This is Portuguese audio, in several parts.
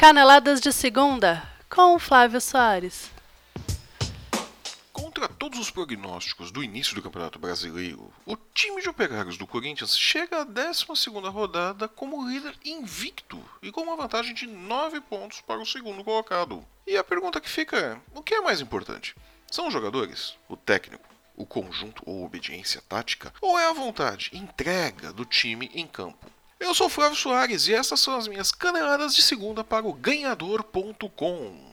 Caneladas de Segunda, com Flávio Soares. Contra todos os prognósticos do início do Campeonato Brasileiro, o time de operários do Corinthians chega à 12 rodada como líder invicto e com uma vantagem de 9 pontos para o segundo colocado. E a pergunta que fica é: o que é mais importante? São os jogadores? O técnico? O conjunto ou obediência tática? Ou é a vontade, entrega do time em campo? Eu sou Flávio Soares e essas são as minhas caneladas de segunda para o ganhador.com.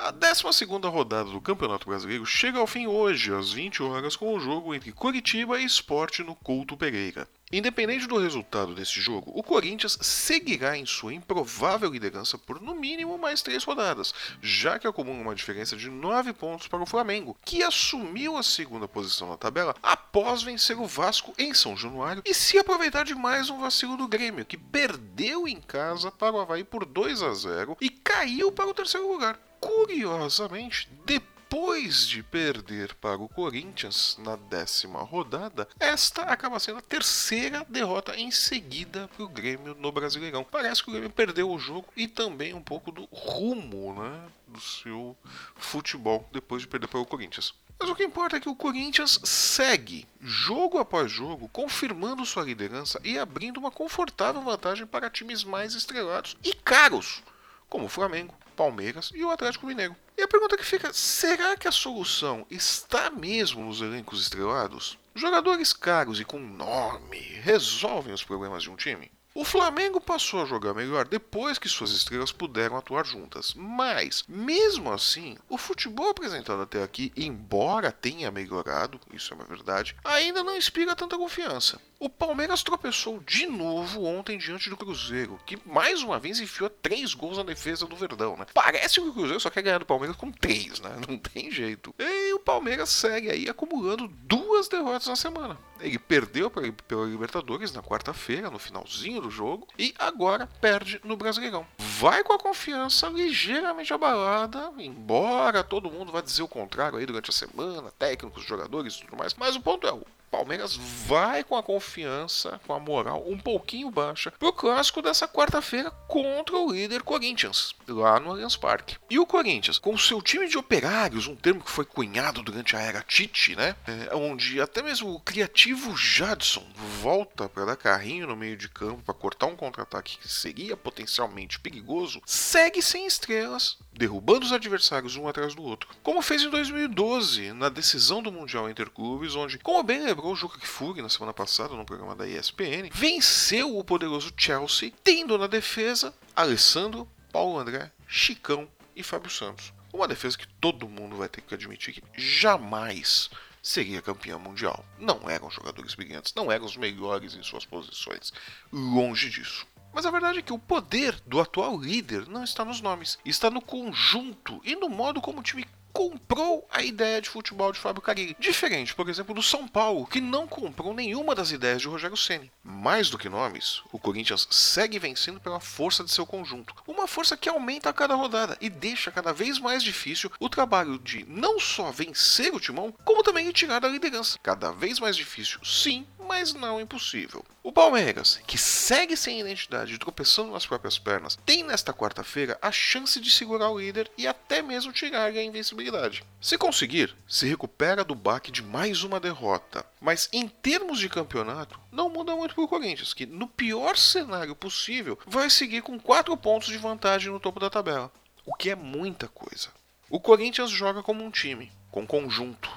A 12 rodada do Campeonato Brasileiro chega ao fim hoje, às 20 horas, com o jogo entre Curitiba e Sport no Couto Pereira. Independente do resultado desse jogo, o Corinthians seguirá em sua improvável liderança por no mínimo mais três rodadas, já que acumula uma diferença de nove pontos para o Flamengo, que assumiu a segunda posição na tabela após vencer o Vasco em São Januário e se aproveitar de mais um vacilo do Grêmio, que perdeu em casa para o Havaí por 2 a 0 e caiu para o terceiro lugar. Curiosamente, depois de perder para o Corinthians na décima rodada, esta acaba sendo a terceira derrota em seguida para o Grêmio no Brasileirão. Parece que o Grêmio perdeu o jogo e também um pouco do rumo né, do seu futebol depois de perder para o Corinthians. Mas o que importa é que o Corinthians segue, jogo após jogo, confirmando sua liderança e abrindo uma confortável vantagem para times mais estrelados e caros, como o Flamengo, Palmeiras e o Atlético Mineiro. E a pergunta que fica: será que a solução está mesmo nos elencos estrelados? Jogadores caros e com nome resolvem os problemas de um time? O Flamengo passou a jogar melhor depois que suas estrelas puderam atuar juntas, mas, mesmo assim, o futebol apresentado até aqui, embora tenha melhorado, isso é uma verdade, ainda não inspira tanta confiança. O Palmeiras tropeçou de novo ontem diante do Cruzeiro, que mais uma vez enfiou três gols na defesa do Verdão, né? Parece que o Cruzeiro só quer ganhar do Palmeiras com três, né? Não tem jeito. E o Palmeiras segue aí acumulando duas derrotas na semana. Ele perdeu pela Libertadores na quarta-feira, no finalzinho do jogo, e agora perde no Brasileirão. Vai com a confiança ligeiramente abalada, embora todo mundo vá dizer o contrário aí durante a semana, técnicos, jogadores e tudo mais. Mas o ponto é, o Palmeiras vai com a confiança, com a moral um pouquinho baixa pro clássico dessa quarta-feira contra o líder Corinthians, lá no Allianz Parque. E o Corinthians, com seu time de operários, um termo que foi cunhado durante a era Tite, né? É, onde até mesmo o criativo Jadson volta para dar carrinho no meio de campo para cortar um contra-ataque que seria potencialmente perigoso, segue sem estrelas, derrubando os adversários um atrás do outro. Como fez em 2012, na decisão do Mundial Interclubes, onde, como bem lembrou o Juca Kfouri na semana passada no programa da ESPN, venceu o poderoso Chelsea, tendo na defesa Alessandro, Paulo André, Chicão e Fábio Santos. Uma defesa que todo mundo vai ter que admitir que jamais seria campeão mundial. Não eram jogadores brilhantes, não eram os melhores em suas posições. Longe disso. Mas a verdade é que o poder do atual líder não está nos nomes, está no conjunto e no modo como o time comprou a ideia de futebol de Fábio Carilli. Diferente, por exemplo, do São Paulo, que não comprou nenhuma das ideias de Rogério Ceni. Mais do que nomes, o Corinthians segue vencendo pela força de seu conjunto. Uma força que aumenta a cada rodada e deixa cada vez mais difícil o trabalho de não só vencer o timão, como também tirar da liderança. Cada vez mais difícil, sim, mas não impossível. O Palmeiras, que segue sem identidade e tropeçando nas próprias pernas, tem nesta quarta-feira a chance de segurar o líder e até mesmo tirar a invencibilidade. Se conseguir, se recupera do baque de mais uma derrota. Mas em termos de campeonato, não muda muito para o Corinthians, que no pior cenário possível vai seguir com 4 pontos de vantagem no topo da tabela, o que é muita coisa. O Corinthians joga como um time, com conjunto.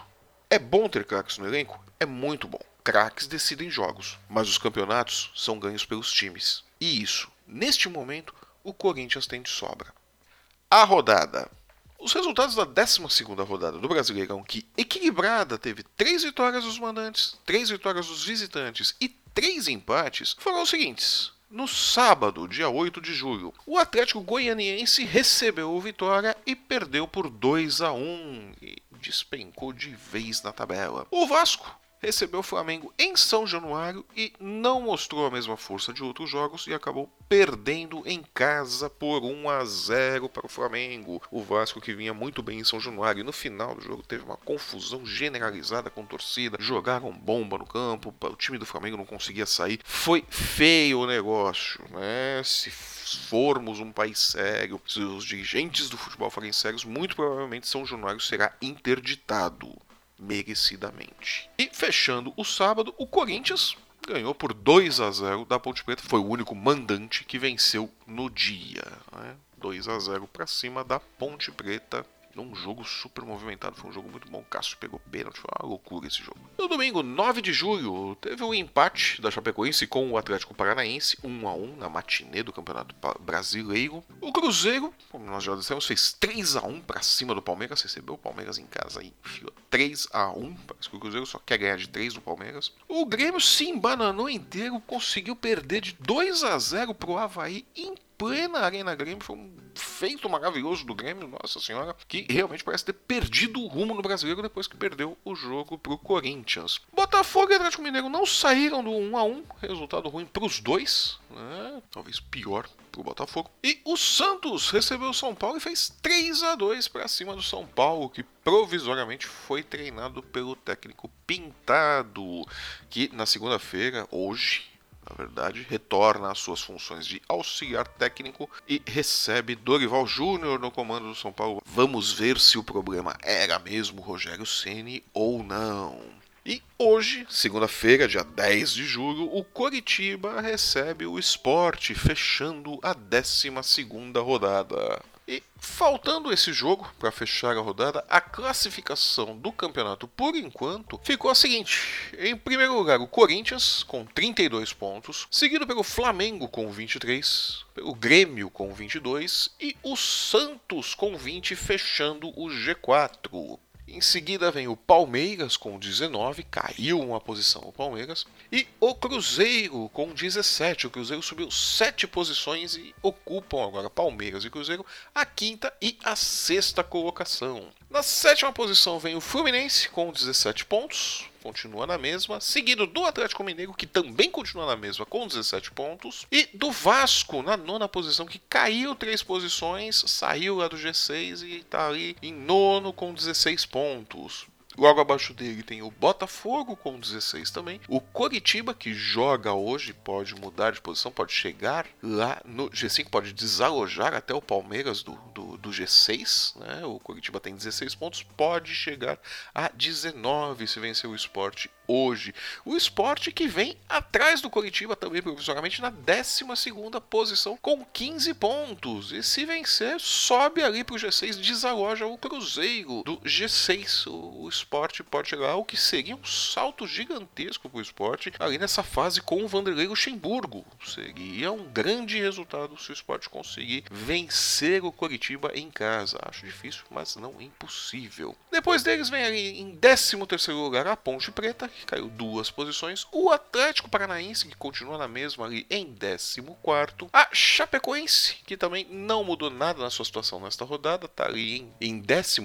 É bom ter craques no elenco? É muito bom craques decidem jogos, mas os campeonatos são ganhos pelos times. E isso, neste momento, o Corinthians tem de sobra. A rodada. Os resultados da 12 rodada do Brasileirão, que equilibrada teve 3 vitórias dos mandantes, 3 vitórias dos visitantes e 3 empates, foram os seguintes. No sábado, dia 8 de julho, o Atlético Goianiense recebeu o Vitória e perdeu por 2 a 1 e despencou de vez na tabela. O Vasco recebeu o Flamengo em São Januário e não mostrou a mesma força de outros jogos e acabou perdendo em casa por 1 a 0 para o Flamengo. O Vasco que vinha muito bem em São Januário e no final do jogo teve uma confusão generalizada com torcida, jogaram bomba no campo, o time do Flamengo não conseguia sair. Foi feio o negócio, né? Se formos um país sério, se os dirigentes do futebol forem sérios, muito provavelmente São Januário será interditado merecidamente. E fechando o sábado, o Corinthians ganhou por 2 a 0 da Ponte Preta. Foi o único mandante que venceu no dia. Né? 2 a 0 para cima da Ponte Preta num jogo super movimentado. Foi um jogo muito bom. Cássio pegou pênalti. Foi uma loucura esse jogo. No domingo, 9 de julho, teve o um empate da Chapecoense com o Atlético Paranaense, 1 a 1 na matinê do Campeonato Brasileiro. O Cruzeiro, como nós já dissemos, fez 3 a 1 para cima do Palmeiras. Recebeu o Palmeiras em casa enfiou 3 a 1 Parece que o Cruzeiro só quer ganhar de 3 do Palmeiras. O Grêmio se embananou inteiro, conseguiu perder de 2 a 0 pro Havaí em plena Arena Grêmio. Foi um feito maravilhoso do Grêmio, nossa senhora, que realmente parece ter perdido o rumo no brasileiro depois que perdeu o jogo pro Corinthians. Botafogo e Atlético Mineiro não saíram do 1 a 1 resultado ruim pros dois, né? talvez pior pro Botafogo. E o Santos recebeu o São Paulo e fez 3 a 2 para cima do São Paulo, que provisoriamente foi treinado pelo técnico Pintado, que na segunda-feira, hoje, na verdade, retorna às suas funções de auxiliar técnico e recebe Dorival Júnior no comando do São Paulo. Vamos ver se o problema era mesmo Rogério Ceni ou não. E hoje, segunda-feira, dia 10 de julho, o Coritiba recebe o Esporte, fechando a 12 rodada. E faltando esse jogo para fechar a rodada, a classificação do campeonato por enquanto ficou a seguinte: em primeiro lugar, o Corinthians com 32 pontos, seguido pelo Flamengo com 23, pelo Grêmio com 22 e o Santos com 20, fechando o G4. Em seguida vem o Palmeiras com 19, caiu uma posição o Palmeiras. E o Cruzeiro com 17. O Cruzeiro subiu 7 posições e ocupam agora Palmeiras e Cruzeiro a quinta e a sexta colocação. Na sétima posição vem o Fluminense com 17 pontos continua na mesma, seguido do Atlético Mineiro, que também continua na mesma, com 17 pontos, e do Vasco, na nona posição, que caiu três posições, saiu lá do G6 e está ali em nono com 16 pontos. Logo abaixo dele tem o Botafogo com 16 também. O Coritiba, que joga hoje, pode mudar de posição, pode chegar lá no G5, pode desalojar até o Palmeiras do, do, do G6. Né? O Coritiba tem 16 pontos, pode chegar a 19 se vencer o esporte hoje. O esporte que vem atrás do Coritiba também provisoriamente na 12 posição com 15 pontos. E se vencer, sobe ali para o G6, desaloja o Cruzeiro do G6. O esporte pode chegar ao que seria um salto gigantesco para o esporte ali nessa fase com o Vanderlei Luxemburgo. Seria um grande resultado se o esporte conseguir vencer o Coritiba em casa. Acho difícil, mas não impossível. Depois deles vem ali em 13 terceiro lugar a Ponte Preta, que caiu duas posições. O Atlético Paranaense, que continua na mesma ali em 14. A Chapecoense, que também não mudou nada na sua situação nesta rodada, está ali em, em 15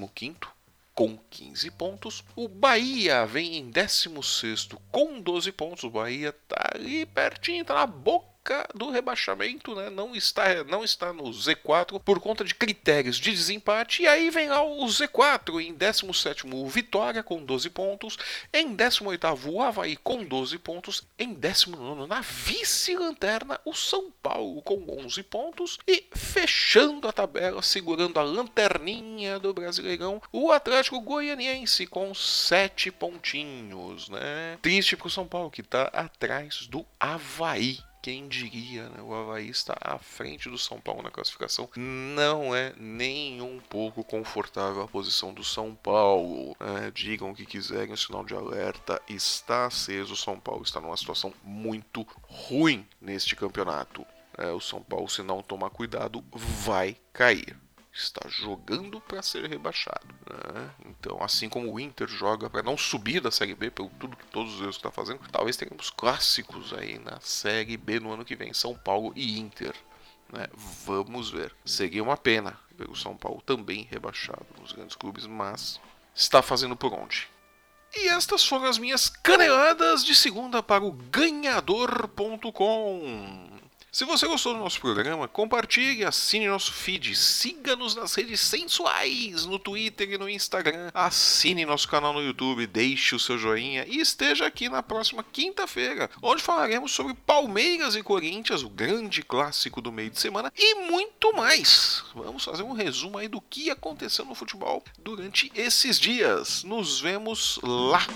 com 15 pontos. O Bahia vem em 16 com 12 pontos. O Bahia tá ali pertinho, tá na boca do rebaixamento, né? Não está, não está no Z4 por conta de critérios de desempate. E aí vem lá o Z4 em 17 o Vitória com 12 pontos, em 18 o Havaí com 12 pontos, em 19 na vice-lanterna o São Paulo com 11 pontos e fechando a tabela, segurando a lanterninha do Brasileirão, o Atlético Goianiense com 7 pontinhos, né? Triste pro São Paulo que está atrás do Havaí quem diria, né? O Havaí está à frente do São Paulo na classificação. Não é nem um pouco confortável a posição do São Paulo. Né? Digam o que quiserem, o sinal de alerta está aceso. O São Paulo está numa situação muito ruim neste campeonato. É, o São Paulo, se não tomar cuidado, vai cair está jogando para ser rebaixado. Né? Então, assim como o Inter joga para não subir da Série B, pelo tudo que todos os erros está fazendo, talvez tenhamos clássicos aí na Série B no ano que vem, São Paulo e Inter. Né? Vamos ver. Seria uma pena ver o São Paulo também rebaixado nos grandes clubes, mas está fazendo por onde? E estas foram as minhas caneladas de segunda para o ganhador.com. Se você gostou do nosso programa, compartilhe, assine nosso feed, siga-nos nas redes sensuais, no Twitter e no Instagram, assine nosso canal no YouTube, deixe o seu joinha e esteja aqui na próxima quinta-feira, onde falaremos sobre Palmeiras e Corinthians, o grande clássico do meio de semana e muito mais. Vamos fazer um resumo aí do que aconteceu no futebol durante esses dias. Nos vemos lá.